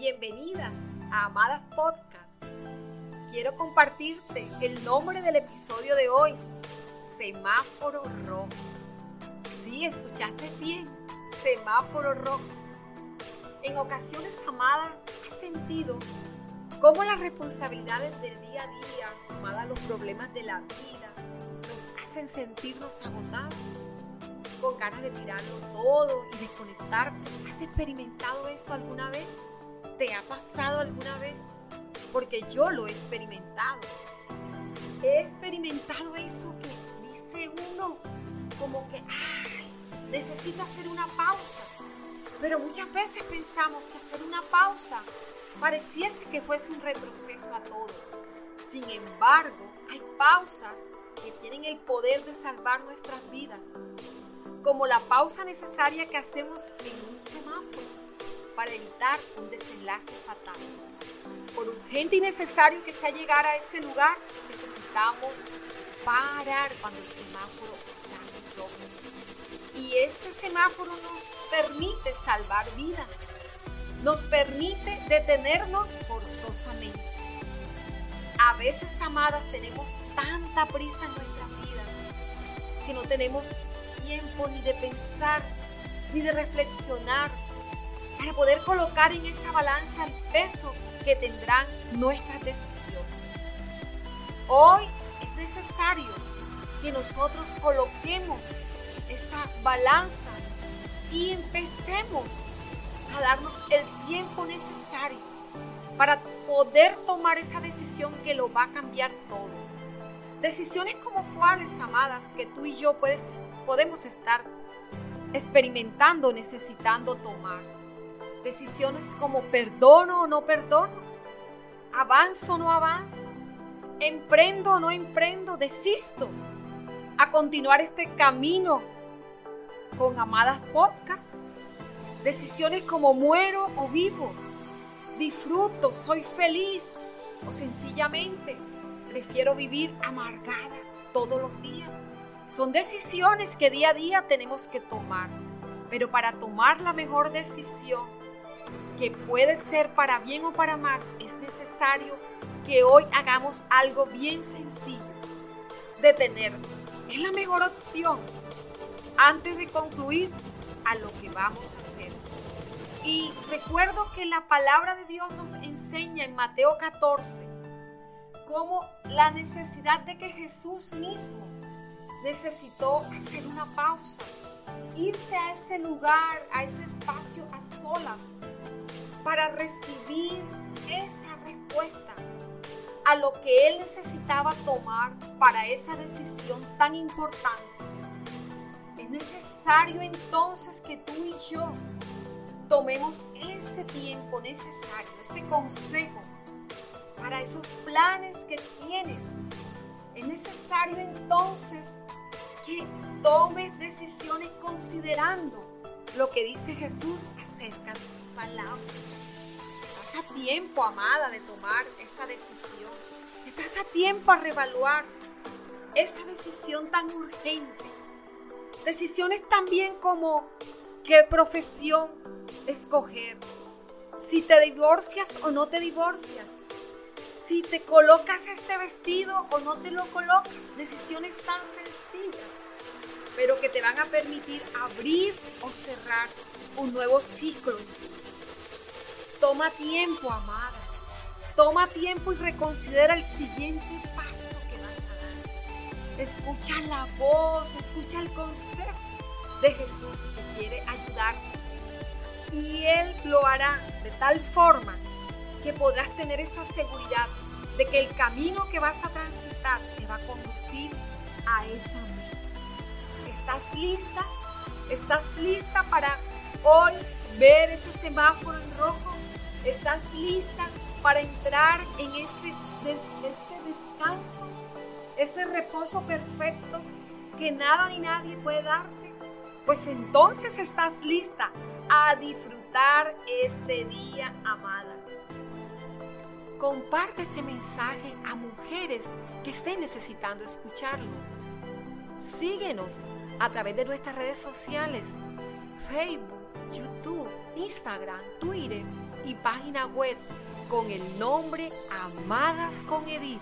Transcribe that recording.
Bienvenidas a Amadas Podcast. Quiero compartirte el nombre del episodio de hoy, Semáforo Rojo. Sí, escuchaste bien, Semáforo Rojo. En ocasiones, amadas, has sentido cómo las responsabilidades del día a día, sumadas a los problemas de la vida, nos hacen sentirnos agotados con ganas de tirarlo todo y desconectarte. ¿Has experimentado eso alguna vez? ¿Te ha pasado alguna vez? Porque yo lo he experimentado. He experimentado eso que dice uno como que, ay, necesito hacer una pausa. Pero muchas veces pensamos que hacer una pausa pareciese que fuese un retroceso a todo. Sin embargo, hay pausas que tienen el poder de salvar nuestras vidas como la pausa necesaria que hacemos en un semáforo para evitar un desenlace fatal. Por urgente y necesario que sea llegar a ese lugar, necesitamos parar cuando el semáforo está en rojo. Y ese semáforo nos permite salvar vidas, nos permite detenernos forzosamente. A veces, amadas, tenemos tanta prisa en nuestras vidas que no tenemos tiempo ni de pensar, ni de reflexionar, para poder colocar en esa balanza el peso que tendrán nuestras decisiones. Hoy es necesario que nosotros coloquemos esa balanza y empecemos a darnos el tiempo necesario para poder tomar esa decisión que lo va a cambiar todo. Decisiones como cuáles, amadas, que tú y yo puedes, podemos estar experimentando, necesitando tomar. Decisiones como perdono o no perdono, avanzo o no avanzo, emprendo o no emprendo, desisto a continuar este camino con amadas podcast. Decisiones como muero o vivo, disfruto, soy feliz o sencillamente prefiero vivir amargada todos los días. Son decisiones que día a día tenemos que tomar. Pero para tomar la mejor decisión, que puede ser para bien o para mal, es necesario que hoy hagamos algo bien sencillo. Detenernos. Es la mejor opción antes de concluir a lo que vamos a hacer. Y recuerdo que la palabra de Dios nos enseña en Mateo 14 como la necesidad de que Jesús mismo necesitó hacer una pausa, irse a ese lugar, a ese espacio a solas, para recibir esa respuesta a lo que él necesitaba tomar para esa decisión tan importante. Es necesario entonces que tú y yo tomemos ese tiempo necesario, ese consejo para esos planes que tienes. Es necesario entonces que tomes decisiones considerando lo que dice Jesús acerca de su palabra. Estás a tiempo, amada, de tomar esa decisión. Estás a tiempo a reevaluar esa decisión tan urgente. Decisiones también como qué profesión escoger, si te divorcias o no te divorcias, si te colocas este vestido o no te lo colocas. Decisiones tan sencillas, pero que te van a permitir abrir o cerrar un nuevo ciclo. Toma tiempo, amada. Toma tiempo y reconsidera el siguiente paso que vas a dar. Escucha la voz, escucha el consejo de Jesús que quiere ayudarte. Y Él lo hará de tal forma que podrás tener esa seguridad de que el camino que vas a transitar te va a conducir a esa meta. ¿Estás lista? ¿Estás lista para hoy ver ese semáforo en rojo? ¿Estás lista para entrar en ese, ese descanso, ese reposo perfecto que nada ni nadie puede darte? Pues entonces estás lista a disfrutar este día, amada comparte este mensaje a mujeres que estén necesitando escucharlo. Síguenos a través de nuestras redes sociales, Facebook, YouTube, Instagram, Twitter y página web con el nombre Amadas con Edith.